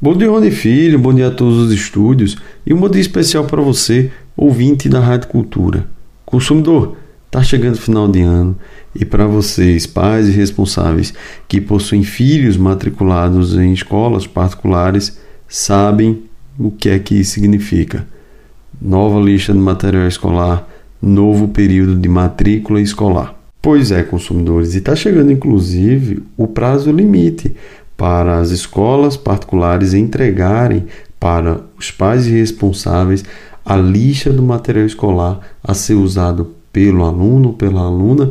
Bom dia, Rony Filho, bom dia a todos os estúdios e um bom dia especial para você, ouvinte da Rádio Cultura. Consumidor, está chegando o final de ano e para vocês, pais e responsáveis que possuem filhos matriculados em escolas particulares, sabem o que é que isso significa. Nova lista de material escolar, novo período de matrícula escolar. Pois é, consumidores, e está chegando inclusive o prazo limite para as escolas particulares entregarem para os pais responsáveis a lista do material escolar a ser usado pelo aluno ou pela aluna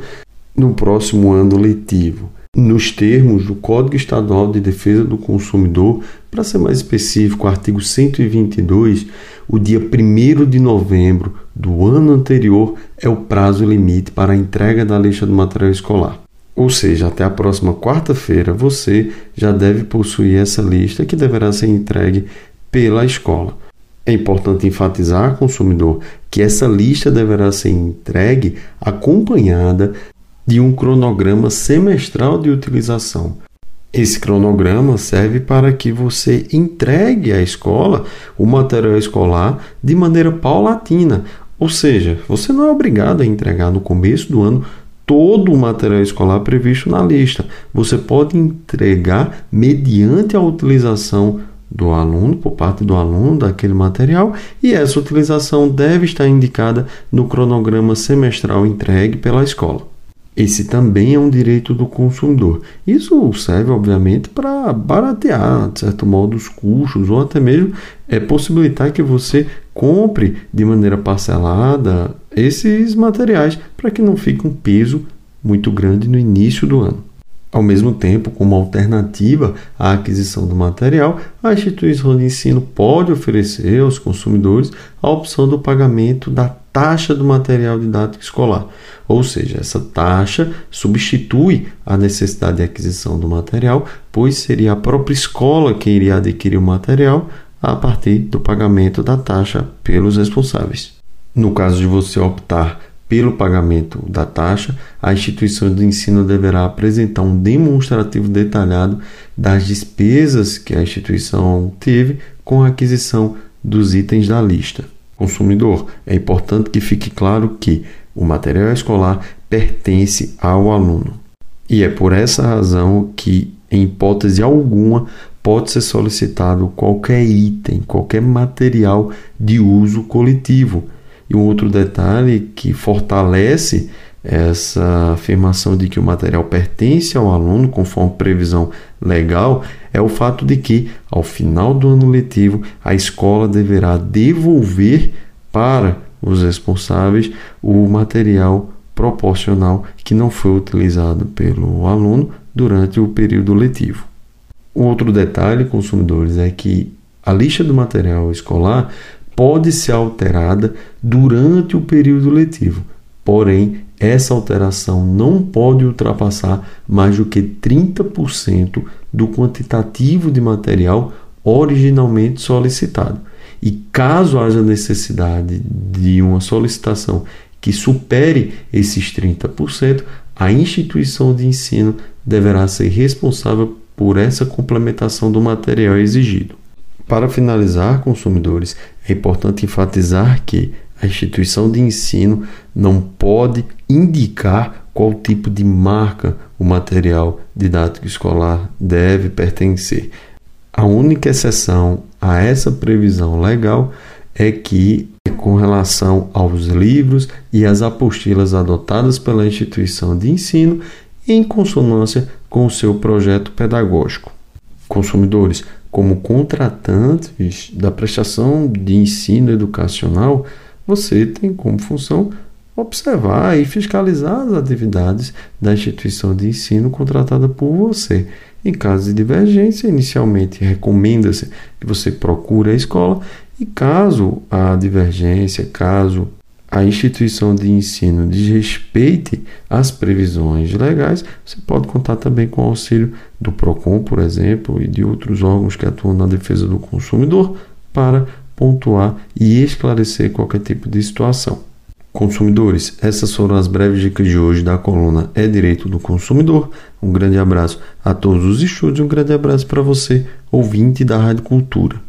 no próximo ano letivo. Nos termos do Código Estadual de Defesa do Consumidor, para ser mais específico, artigo 122, o dia 1 de novembro do ano anterior é o prazo limite para a entrega da lista do material escolar. Ou seja, até a próxima quarta-feira você já deve possuir essa lista que deverá ser entregue pela escola. É importante enfatizar, consumidor, que essa lista deverá ser entregue acompanhada de um cronograma semestral de utilização. Esse cronograma serve para que você entregue à escola o material escolar de maneira paulatina, ou seja, você não é obrigado a entregar no começo do ano todo o material escolar previsto na lista. Você pode entregar mediante a utilização do aluno, por parte do aluno, daquele material, e essa utilização deve estar indicada no cronograma semestral entregue pela escola. Esse também é um direito do consumidor. Isso serve, obviamente, para baratear, de certo modo, os custos ou até mesmo é possibilitar que você compre de maneira parcelada esses materiais para que não fique um peso muito grande no início do ano. Ao mesmo tempo, como alternativa à aquisição do material, a instituição de ensino pode oferecer aos consumidores a opção do pagamento da taxa do material didático escolar. Ou seja, essa taxa substitui a necessidade de aquisição do material, pois seria a própria escola quem iria adquirir o material a partir do pagamento da taxa pelos responsáveis. No caso de você optar pelo pagamento da taxa, a instituição de ensino deverá apresentar um demonstrativo detalhado das despesas que a instituição teve com a aquisição dos itens da lista. Consumidor, é importante que fique claro que o material escolar pertence ao aluno. E é por essa razão que, em hipótese alguma, pode ser solicitado qualquer item, qualquer material de uso coletivo e um outro detalhe que fortalece essa afirmação de que o material pertence ao aluno, conforme previsão legal, é o fato de que, ao final do ano letivo, a escola deverá devolver para os responsáveis o material proporcional que não foi utilizado pelo aluno durante o período letivo. Um outro detalhe, consumidores, é que a lista do material escolar pode ser alterada durante o período letivo, porém, essa alteração não pode ultrapassar mais do que 30% do quantitativo de material originalmente solicitado. E caso haja necessidade de uma solicitação que supere esses 30%, a instituição de ensino deverá ser responsável por essa complementação do material exigido. Para finalizar, consumidores, é importante enfatizar que a instituição de ensino não pode indicar qual tipo de marca o material didático escolar deve pertencer. A única exceção a essa previsão legal é que, com relação aos livros e as apostilas adotadas pela instituição de ensino, em consonância com o seu projeto pedagógico. Consumidores, como contratantes da prestação de ensino educacional, você tem como função observar e fiscalizar as atividades da instituição de ensino contratada por você. Em caso de divergência, inicialmente recomenda-se que você procure a escola e caso a divergência, caso a instituição de ensino desrespeite as previsões legais, você pode contar também com o auxílio do PROCON, por exemplo, e de outros órgãos que atuam na defesa do consumidor para pontuar e esclarecer qualquer tipo de situação. Consumidores, essas foram as breves dicas de hoje da coluna É Direito do Consumidor. Um grande abraço a todos os estúdios, um grande abraço para você, ouvinte da Rádio Cultura.